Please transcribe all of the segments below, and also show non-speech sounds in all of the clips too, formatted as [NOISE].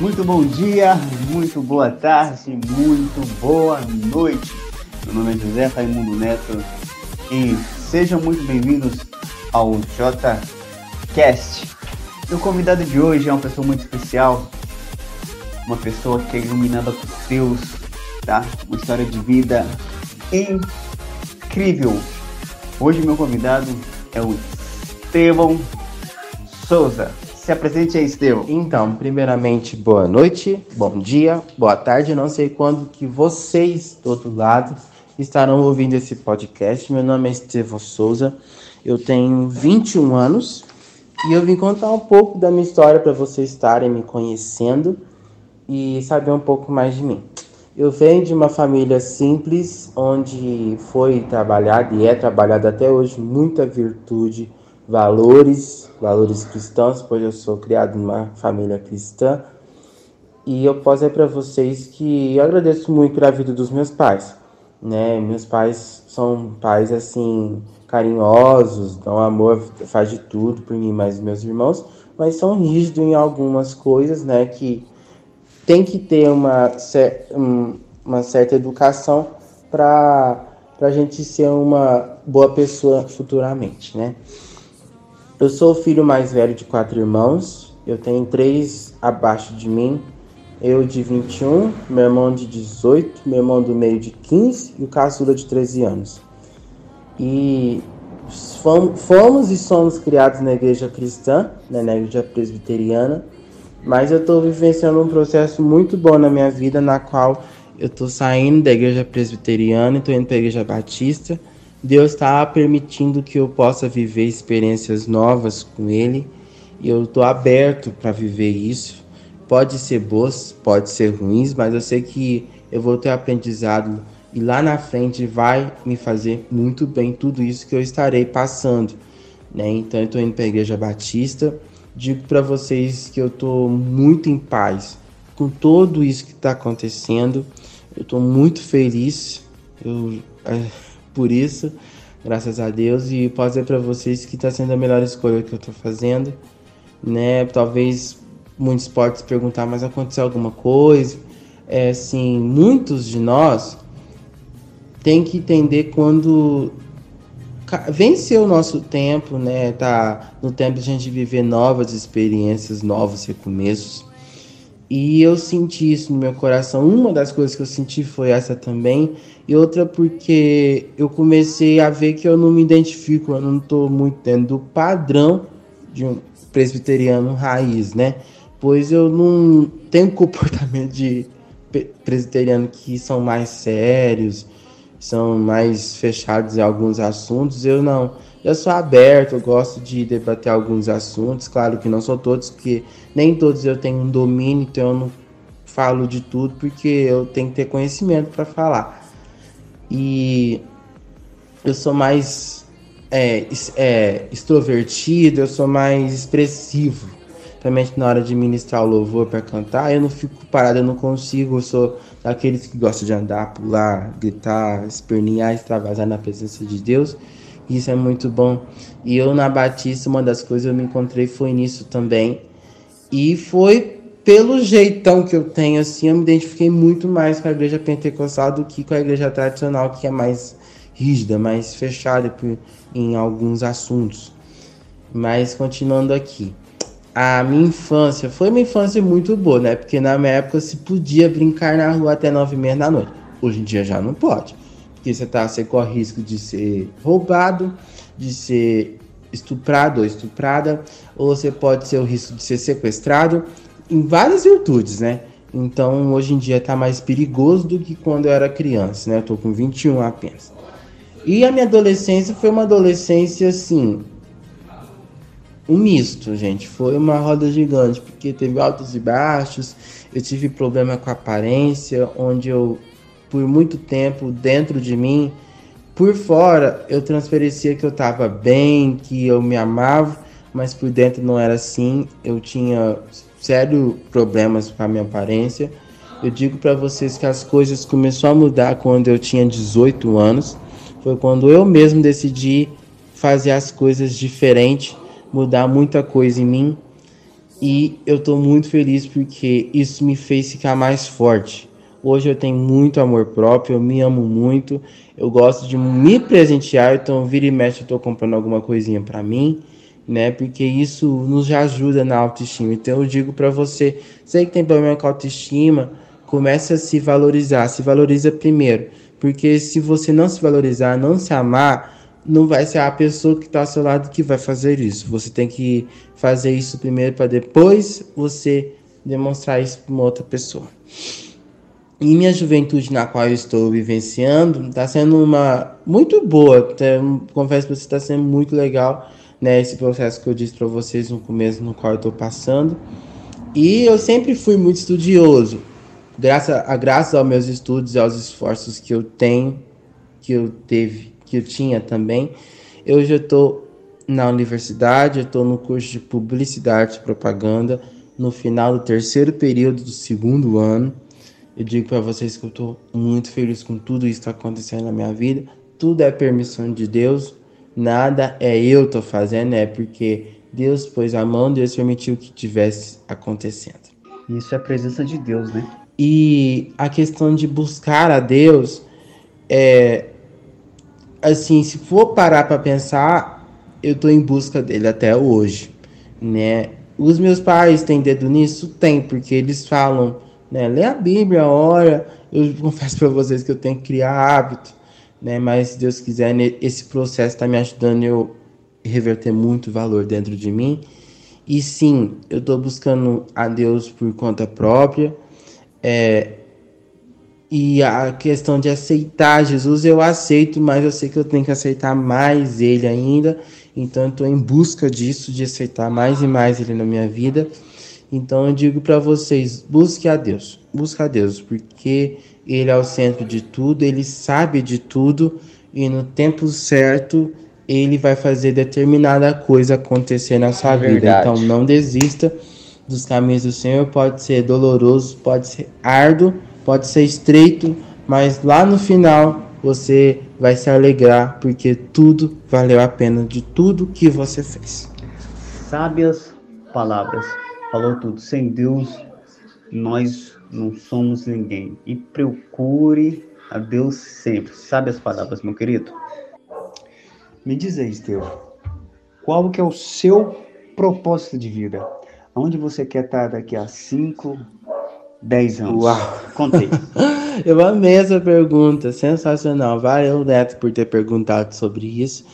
Muito bom dia, muito boa tarde, muito boa noite. Meu nome é José Raimundo Neto e sejam muito bem-vindos ao JCast. Meu convidado de hoje é uma pessoa muito especial, uma pessoa que é iluminada por Deus, tá? Uma história de vida incrível. Hoje meu convidado é o Estevão Souza. Se apresente aí, Estevão. Então, primeiramente, boa noite, bom dia, boa tarde. Não sei quando que vocês do outro lado estarão ouvindo esse podcast. Meu nome é Estevão Souza, eu tenho 21 anos e eu vim contar um pouco da minha história para vocês estarem me conhecendo e saber um pouco mais de mim. Eu venho de uma família simples, onde foi trabalhado e é trabalhado até hoje muita virtude, valores, valores cristãos, pois eu sou criado numa família cristã. E eu posso dizer para vocês que eu agradeço muito pela vida dos meus pais, né? Meus pais são pais assim carinhosos, dão amor, faz de tudo por mim, mas meus irmãos, mas são rígidos em algumas coisas, né? Que tem que ter uma, uma certa educação para a gente ser uma boa pessoa futuramente, né? Eu sou o filho mais velho de quatro irmãos. Eu tenho três abaixo de mim. Eu de 21, meu irmão de 18, meu irmão do meio de 15 e o caçula de 13 anos. E fomos e somos criados na igreja cristã, né, na igreja presbiteriana, mas eu estou vivenciando um processo muito bom na minha vida, na qual eu estou saindo da igreja presbiteriana e estou indo para a igreja batista Deus está permitindo que eu possa viver experiências novas com Ele e eu estou aberto para viver isso. Pode ser boas, pode ser ruins, mas eu sei que eu vou ter aprendizado e lá na frente vai me fazer muito bem tudo isso que eu estarei passando. Né? Então eu estou indo para a Igreja Batista. Digo para vocês que eu estou muito em paz com tudo isso que está acontecendo. Eu estou muito feliz. Eu, é, por isso, graças a Deus. E posso dizer para vocês que está sendo a melhor escolha que eu estou fazendo, né? Talvez muitos podem se perguntar, mas aconteceu alguma coisa? É assim, muitos de nós tem que entender quando vencer o nosso tempo, né? Tá no tempo de a gente viver novas experiências, novos recomeços. E eu senti isso no meu coração. Uma das coisas que eu senti foi essa também. E outra porque eu comecei a ver que eu não me identifico, eu não estou muito dentro do padrão de um presbiteriano raiz, né? Pois eu não tenho [LAUGHS] comportamento de presbiteriano que são mais sérios, são mais fechados em alguns assuntos. Eu não. Eu sou aberto, eu gosto de debater alguns assuntos. Claro que não são todos, porque nem todos eu tenho um domínio, então eu não falo de tudo, porque eu tenho que ter conhecimento para falar. E eu sou mais é, é, extrovertido, eu sou mais expressivo. Principalmente na hora de ministrar o louvor para cantar, eu não fico parado, eu não consigo. Eu sou daqueles que gostam de andar, pular, gritar, espernear, extravasar na presença de Deus. Isso é muito bom. E eu na Batista, uma das coisas que eu me encontrei foi nisso também. E foi pelo jeitão que eu tenho, assim, eu me identifiquei muito mais com a igreja pentecostal do que com a igreja tradicional, que é mais rígida, mais fechada em alguns assuntos. Mas continuando aqui. A minha infância foi uma infância muito boa, né? Porque na minha época se podia brincar na rua até nove e meia da noite. Hoje em dia já não pode porque você, tá, você corre risco de ser roubado, de ser estuprado ou estuprada, ou você pode ser o risco de ser sequestrado, em várias virtudes, né? Então, hoje em dia tá mais perigoso do que quando eu era criança, né? Eu tô com 21 apenas. E a minha adolescência foi uma adolescência assim, um misto, gente. Foi uma roda gigante, porque teve altos e baixos. Eu tive problema com a aparência, onde eu por muito tempo dentro de mim. Por fora eu transparecia que eu estava bem, que eu me amava, mas por dentro não era assim. Eu tinha sérios problemas com a minha aparência. Eu digo para vocês que as coisas começaram a mudar quando eu tinha 18 anos. Foi quando eu mesmo decidi fazer as coisas diferente, mudar muita coisa em mim. E eu estou muito feliz porque isso me fez ficar mais forte. Hoje eu tenho muito amor próprio, eu me amo muito, eu gosto de me presentear, então vira e mexe eu estou comprando alguma coisinha para mim, né? Porque isso nos ajuda na autoestima. Então eu digo para você, sei que tem problema com autoestima, comece a se valorizar, se valoriza primeiro, porque se você não se valorizar, não se amar, não vai ser a pessoa que está ao seu lado que vai fazer isso. Você tem que fazer isso primeiro para depois você demonstrar isso para uma outra pessoa. E minha juventude na qual eu estou vivenciando está sendo uma muito boa. Até, confesso para você está sendo muito legal, né? Esse processo que eu disse para vocês no começo, no qual eu estou passando. E eu sempre fui muito estudioso, graças a graças aos meus estudos e aos esforços que eu tenho, que eu teve que eu tinha também. Eu já estou na universidade, eu estou no curso de publicidade e propaganda, no final do terceiro período do segundo ano. Eu digo para vocês que eu estou muito feliz com tudo isso que está acontecendo na minha vida. Tudo é permissão de Deus, nada é eu tô fazendo, é porque Deus pôs a mão, Deus permitiu que tivesse acontecendo. Isso é a presença de Deus, né? E a questão de buscar a Deus é, assim, se for parar para pensar, eu tô em busca dele até hoje, né? Os meus pais têm dedo nisso? Tem, porque eles falam, né? Lê a Bíblia, ora. Eu confesso para vocês que eu tenho que criar hábito, né? Mas se Deus quiser, esse processo está me ajudando eu reverter muito valor dentro de mim. E sim, eu estou buscando a Deus por conta própria. É, e a questão de aceitar Jesus, eu aceito, mas eu sei que eu tenho que aceitar mais Ele ainda. Então, estou em busca disso, de aceitar mais e mais Ele na minha vida. Então, eu digo para vocês: busque a Deus, busque a Deus, porque Ele é o centro de tudo, Ele sabe de tudo e no tempo certo Ele vai fazer determinada coisa acontecer na sua é vida. Verdade. Então, não desista dos caminhos do Senhor. Pode ser doloroso, pode ser árduo pode ser estreito, mas lá no final você vai se alegrar porque tudo valeu a pena de tudo que você fez. Sábias palavras, falou tudo. Sem Deus nós não somos ninguém. E procure a Deus sempre. Sabe as palavras, meu querido? Me diz aí, Estevão, qual que é o seu propósito de vida? Onde você quer estar daqui a 5, 10 anos. Uau! Contei. [LAUGHS] Eu amei essa pergunta, sensacional. Valeu, Neto, por ter perguntado sobre isso.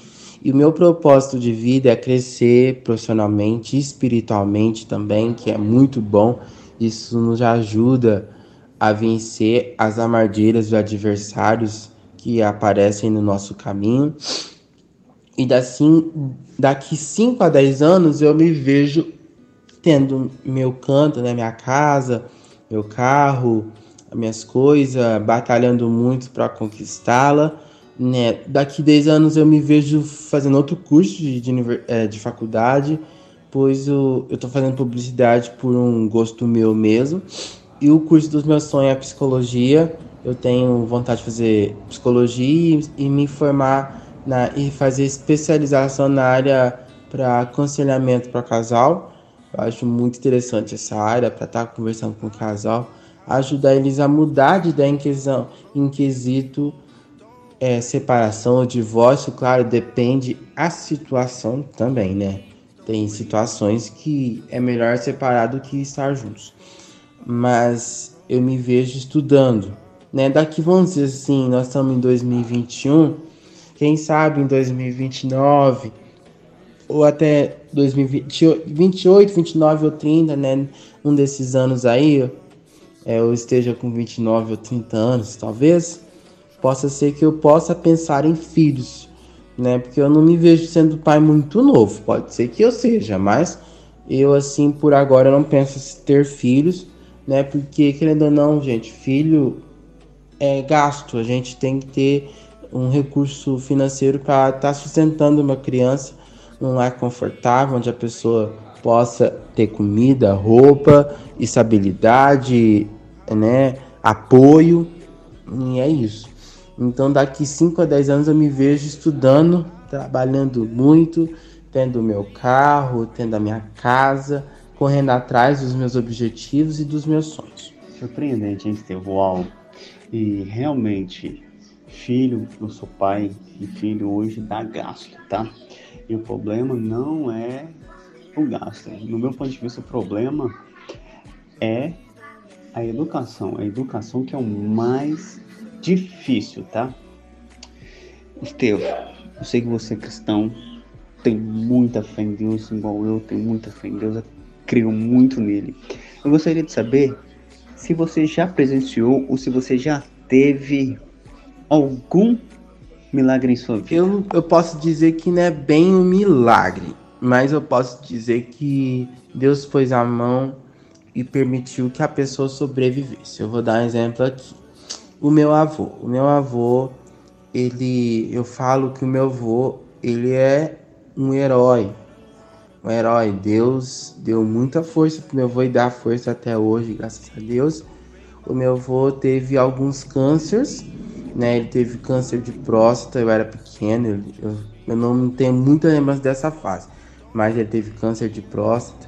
E o meu propósito de vida é crescer profissionalmente, espiritualmente também, que é muito bom. Isso nos ajuda a vencer as armadilhas dos adversários que aparecem no nosso caminho. E assim, daqui 5 a 10 anos eu me vejo tendo meu canto, né, minha casa, meu carro, as minhas coisas, batalhando muito para conquistá-la. Né? Daqui 10 anos eu me vejo fazendo outro curso de, de, é, de faculdade, pois eu estou fazendo publicidade por um gosto meu mesmo. E o curso dos meus sonhos é psicologia. Eu tenho vontade de fazer psicologia e, e me formar na, e fazer especialização na área para aconselhamento para casal. Eu acho muito interessante essa área para estar tá conversando com o casal, ajudar eles a mudar de ideia em, questão, em quesito é, separação ou divórcio. Claro, depende a situação também, né? Tem situações que é melhor separar do que estar juntos. Mas eu me vejo estudando, né? Daqui vamos dizer assim, nós estamos em 2021, quem sabe em 2029 ou até 2028, 29 ou 30, né? Um desses anos aí, é, eu esteja com 29 ou 30 anos, talvez, possa ser que eu possa pensar em filhos, né? Porque eu não me vejo sendo pai muito novo. Pode ser que eu seja, mas eu, assim, por agora, não penso em ter filhos, né? Porque, querendo ou não, gente, filho é gasto. A gente tem que ter um recurso financeiro para estar tá sustentando uma criança um lar confortável, onde a pessoa possa ter comida, roupa, estabilidade, né, apoio, e é isso. Então, daqui 5 a 10 anos eu me vejo estudando, trabalhando muito, tendo meu carro, tendo a minha casa, correndo atrás dos meus objetivos e dos meus sonhos. Surpreendente, hein, Estevão? E realmente, filho, eu sou pai e filho hoje dá gasto, tá? E o problema não é o gasto. No meu ponto de vista, o problema é a educação. A educação que é o mais difícil, tá? Estevão, eu sei que você é cristão, tem muita fé em Deus, igual eu tenho muita fé em Deus, eu creio muito nele. Eu gostaria de saber se você já presenciou ou se você já teve algum milagre em sua vida. Eu, eu posso dizer que não é bem um milagre, mas eu posso dizer que Deus pôs a mão e permitiu que a pessoa sobrevivesse. Eu vou dar um exemplo aqui. O meu avô, o meu avô, ele, eu falo que o meu avô, ele é um herói, um herói. Deus deu muita força pro meu avô e dá força até hoje, graças a Deus. O meu avô teve alguns cânceres, né? Ele teve câncer de próstata, eu era pequeno, eu, eu não tenho muita lembrança dessa fase, mas ele teve câncer de próstata.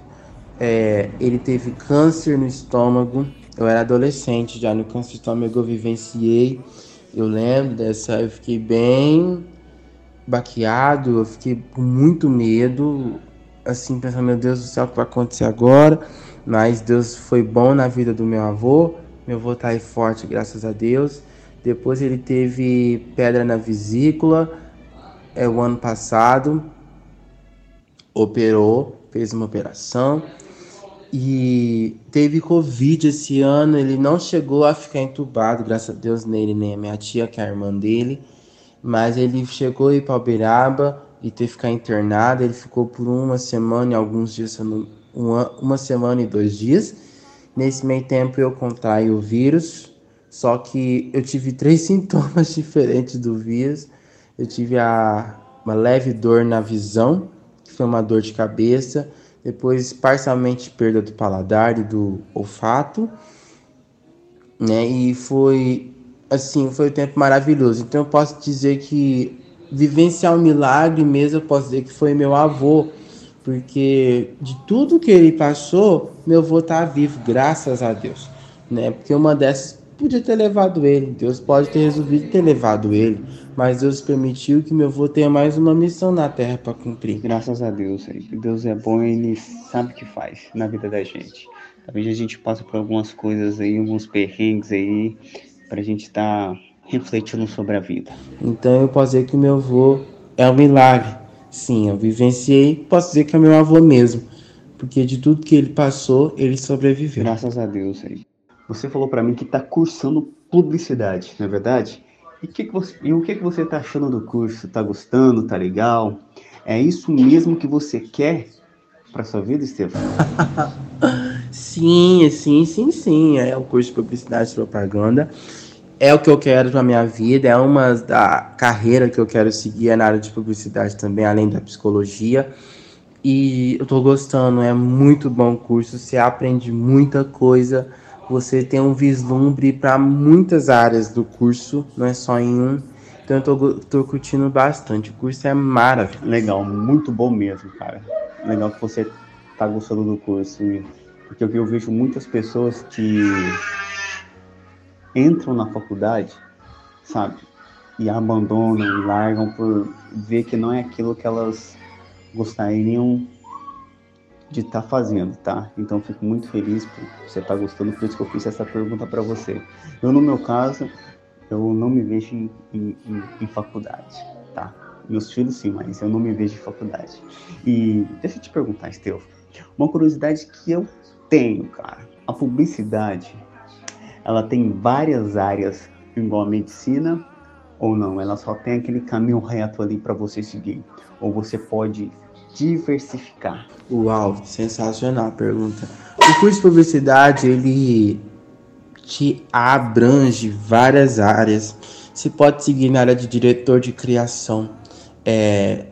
É, ele teve câncer no estômago. Eu era adolescente já no câncer estômago, eu vivenciei. Eu lembro dessa, eu fiquei bem baqueado, eu fiquei com muito medo, assim, pensando, meu Deus do céu, o que vai acontecer agora? Mas Deus foi bom na vida do meu avô, meu avô tá aí forte, graças a Deus. Depois ele teve pedra na vesícula, é o ano passado, operou, fez uma operação e teve Covid esse ano. Ele não chegou a ficar entubado, graças a Deus, nele, nem a minha tia, que é a irmã dele. Mas ele chegou a ir para Uberaba e teve que ficar internado. Ele ficou por uma semana e alguns dias, uma, uma semana e dois dias. Nesse meio tempo eu contraí o vírus, só que eu tive três [LAUGHS] sintomas diferentes do vírus. Eu tive a, uma leve dor na visão, que foi uma dor de cabeça, depois parcialmente perda do paladar e do olfato, né? E foi assim, foi um tempo maravilhoso. Então eu posso dizer que vivenciar um milagre mesmo, eu posso dizer que foi meu avô, porque de tudo que ele passou, meu avô tá vivo, graças a Deus, né? Porque uma dessas podia ter levado ele, Deus pode ter resolvido ter levado ele, mas Deus permitiu que meu avô tenha mais uma missão na terra para cumprir. Graças a Deus, Deus é bom e ele sabe o que faz na vida da gente. Talvez a gente passe por algumas coisas aí, alguns perrengues aí, para a gente estar tá refletindo sobre a vida. Então eu posso dizer que o meu avô é um milagre. Sim, eu vivenciei, posso dizer que é meu avô mesmo, porque de tudo que ele passou, ele sobreviveu. Graças a Deus aí. Você falou para mim que está cursando publicidade, não é verdade? E, que que você, e o que, que você está achando do curso? Está gostando? Tá legal? É isso mesmo que você quer para sua vida, Estevam? [LAUGHS] sim, sim, sim, sim. É o curso de publicidade e propaganda é o que eu quero para minha vida, é uma da carreira que eu quero seguir é na área de publicidade também, além da psicologia. E eu tô gostando, é muito bom curso, você aprende muita coisa, você tem um vislumbre para muitas áreas do curso, não é só em um. Então eu tô, tô curtindo bastante, o curso é maravilhoso. Legal, muito bom mesmo, cara. Legal que você tá gostando do curso, porque eu vejo muitas pessoas que entram na faculdade, sabe? E abandonam e largam por ver que não é aquilo que elas gostariam de estar tá fazendo, tá? Então fico muito feliz por você estar tá gostando, por isso que eu fiz essa pergunta para você. Eu, no meu caso, eu não me vejo em, em, em, faculdade, tá? Meus filhos sim, mas eu não me vejo em faculdade. E deixa eu te perguntar, Esteu, uma curiosidade que eu tenho, cara. A publicidade ela tem várias áreas, igual a medicina, ou não, ela só tem aquele caminho reto ali para você seguir, ou você pode diversificar. Uau, sensacional a pergunta. O curso de publicidade, ele te abrange várias áreas. Você pode seguir na área de diretor de criação, é,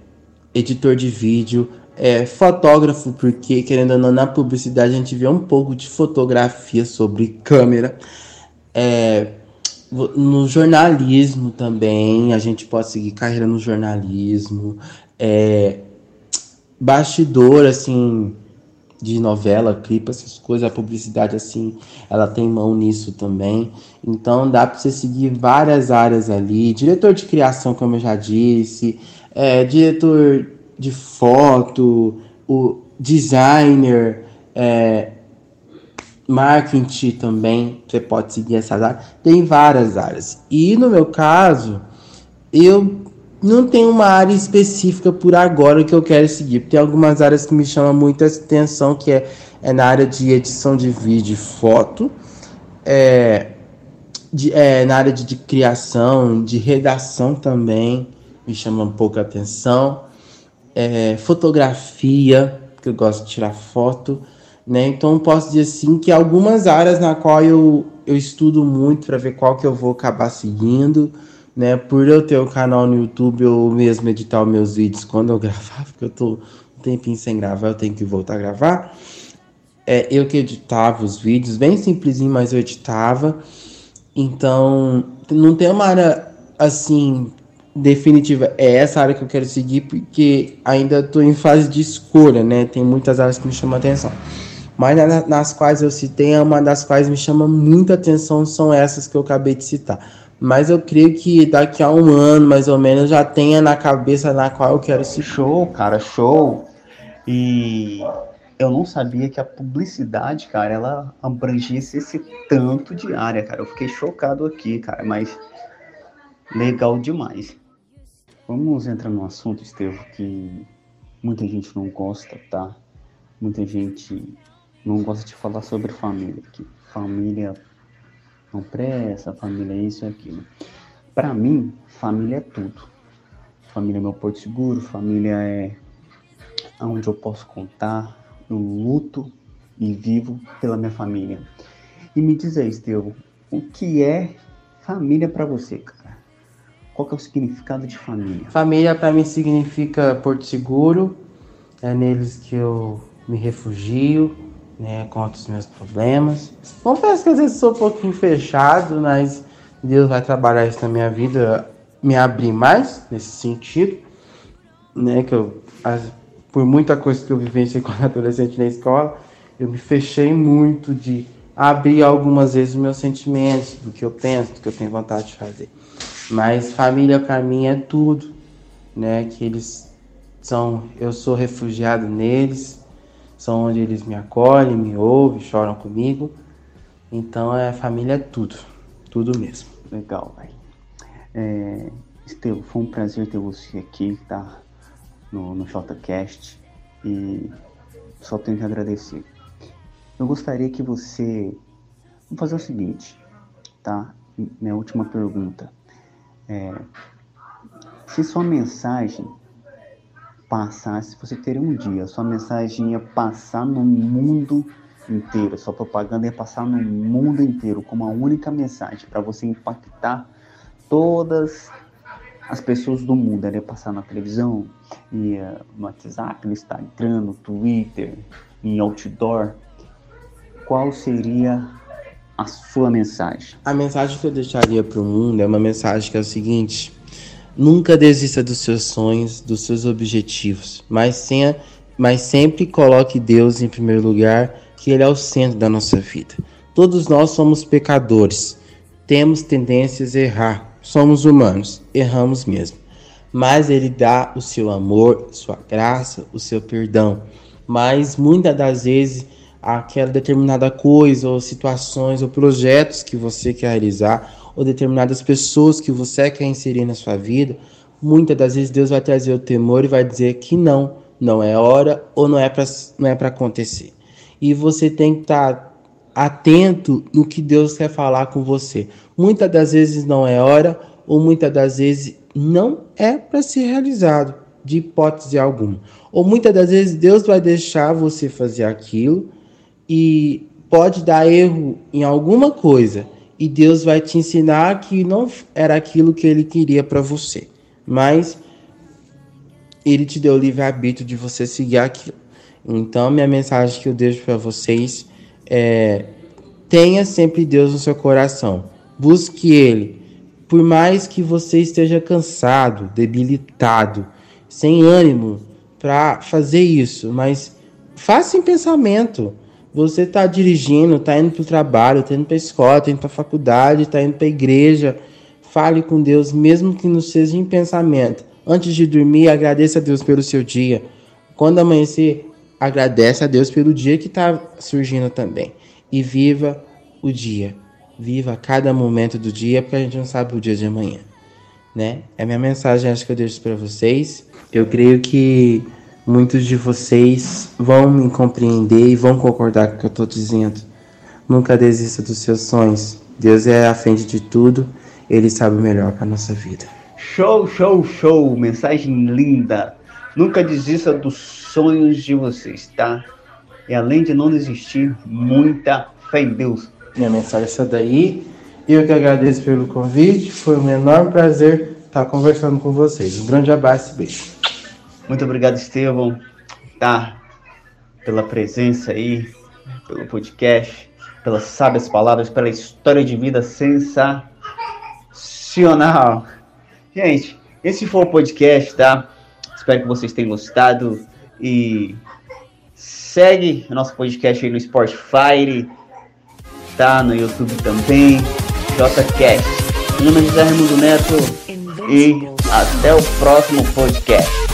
editor de vídeo, é, fotógrafo, porque querendo ou não, na publicidade a gente vê um pouco de fotografia sobre câmera. É, no jornalismo também, a gente pode seguir carreira no jornalismo. É, bastidor, assim, de novela, clipe, essas coisas, a publicidade assim, ela tem mão nisso também. Então dá para você seguir várias áreas ali. Diretor de criação, como eu já disse, é, diretor de foto, o designer, é, marketing também, você pode seguir essas áreas. Tem várias áreas. E no meu caso, eu não tem uma área específica por agora que eu quero seguir. Tem algumas áreas que me chamam muita atenção, que é, é na área de edição de vídeo e foto, é, de, é, na área de, de, criação, de redação também, me chama um pouco a atenção. É, fotografia, que eu gosto de tirar foto. Né? Então posso dizer assim que algumas áreas na qual eu, eu estudo muito para ver qual que eu vou acabar seguindo né? Por eu ter o canal no YouTube, eu mesmo editar os meus vídeos quando eu [LAUGHS] gravar, porque eu tô um tempinho sem gravar, eu tenho que voltar a gravar. É, eu que editava os vídeos, bem simplesinho, mas eu editava. Então, não tem uma área assim definitiva. É essa área que eu quero seguir, porque ainda estou em fase de escolha, né? Tem muitas áreas que me chamam a atenção. Mas nas quais eu citei, uma das quais me chama muita atenção são essas que eu acabei de citar mas eu creio que daqui a um ano, mais ou menos, já tenha na cabeça na qual eu quero esse show, cara, show. E eu não sabia que a publicidade, cara, ela abrangesse esse tanto de área, cara. Eu fiquei chocado aqui, cara, mas legal demais. Vamos entrar no assunto, Estevam, que muita gente não gosta, tá? Muita gente não gosta de falar sobre família, que família não presta, família é isso e aquilo. Para mim, família é tudo. Família é meu porto seguro, família é onde eu posso contar, eu luto e vivo pela minha família. E me diz aí, Estevam, o que é família para você, cara? Qual que é o significado de família? Família para mim significa porto seguro, é neles que eu me refugio, né, conta os meus problemas. Confesso que às vezes sou um pouquinho fechado, mas Deus vai trabalhar isso na minha vida, me abrir mais nesse sentido, né, que eu as, por muita coisa que eu vivenciei [LAUGHS] quando adolescente na escola, eu me fechei muito de abrir algumas vezes meus sentimentos, do que eu penso, do que eu tenho vontade de fazer. Mas família para mim é tudo, né, que eles são, eu sou refugiado neles, são onde eles me acolhem, me ouvem, choram comigo. Então é família é tudo, tudo mesmo. Legal, velho. É, Esteu, foi um prazer ter você aqui, tá? No, no JCast. E só tenho que agradecer. Eu gostaria que você. Vamos fazer o seguinte, tá? Minha última pergunta. É, se sua mensagem passar, se você teria um dia, sua mensagem ia passar no mundo inteiro, sua propaganda ia passar no mundo inteiro como a única mensagem para você impactar todas as pessoas do mundo. Ela ia passar na televisão, ia no WhatsApp, no Instagram, no Twitter, em outdoor. Qual seria a sua mensagem? A mensagem que eu deixaria para o mundo é uma mensagem que é o seguinte Nunca desista dos seus sonhos, dos seus objetivos, mas, tenha, mas sempre coloque Deus em primeiro lugar, que Ele é o centro da nossa vida. Todos nós somos pecadores, temos tendências a errar, somos humanos, erramos mesmo. Mas Ele dá o seu amor, sua graça, o seu perdão. Mas muitas das vezes aquela determinada coisa, ou situações, ou projetos que você quer realizar, ou determinadas pessoas que você quer inserir na sua vida, muitas das vezes Deus vai trazer o temor e vai dizer que não, não é hora ou não é para não é para acontecer. E você tem que estar tá atento no que Deus quer falar com você. Muitas das vezes não é hora ou muitas das vezes não é para ser realizado, de hipótese alguma. Ou muitas das vezes Deus vai deixar você fazer aquilo e pode dar erro em alguma coisa e Deus vai te ensinar que não era aquilo que ele queria para você, mas ele te deu o livre-arbítrio de você seguir aquilo. Então, minha mensagem que eu deixo para vocês é: tenha sempre Deus no seu coração, busque Ele. Por mais que você esteja cansado, debilitado, sem ânimo para fazer isso, mas faça em pensamento. Você está dirigindo, está indo para o trabalho, está indo para a escola, está indo para a faculdade, está indo para a igreja. Fale com Deus, mesmo que não seja em pensamento. Antes de dormir, agradeça a Deus pelo seu dia. Quando amanhecer, agradece a Deus pelo dia que está surgindo também. E viva o dia. Viva cada momento do dia, porque a gente não sabe o dia de amanhã. Né? É a minha mensagem, acho que eu deixo para vocês. Eu creio que muitos de vocês vão me compreender e vão concordar com o que eu estou dizendo. Nunca desista dos seus sonhos. Deus é à frente de tudo, Ele sabe o melhor para nossa vida. Show, show, show! Mensagem linda! Nunca desista dos sonhos de vocês, tá? E além de não desistir, muita fé em Deus. Minha mensagem é essa daí. Eu que agradeço pelo convite. Foi um enorme prazer estar conversando com vocês. Um grande abraço e beijo. Muito obrigado, Estevão, tá? Pela presença aí, pelo podcast, pelas sábias palavras, pela história de vida sensacional. Gente, esse foi o podcast, tá? Espero que vocês tenham gostado e segue o nosso podcast aí no Spotify, tá? No YouTube também, JCast. Meu nome é José Raimundo Neto e até o próximo podcast.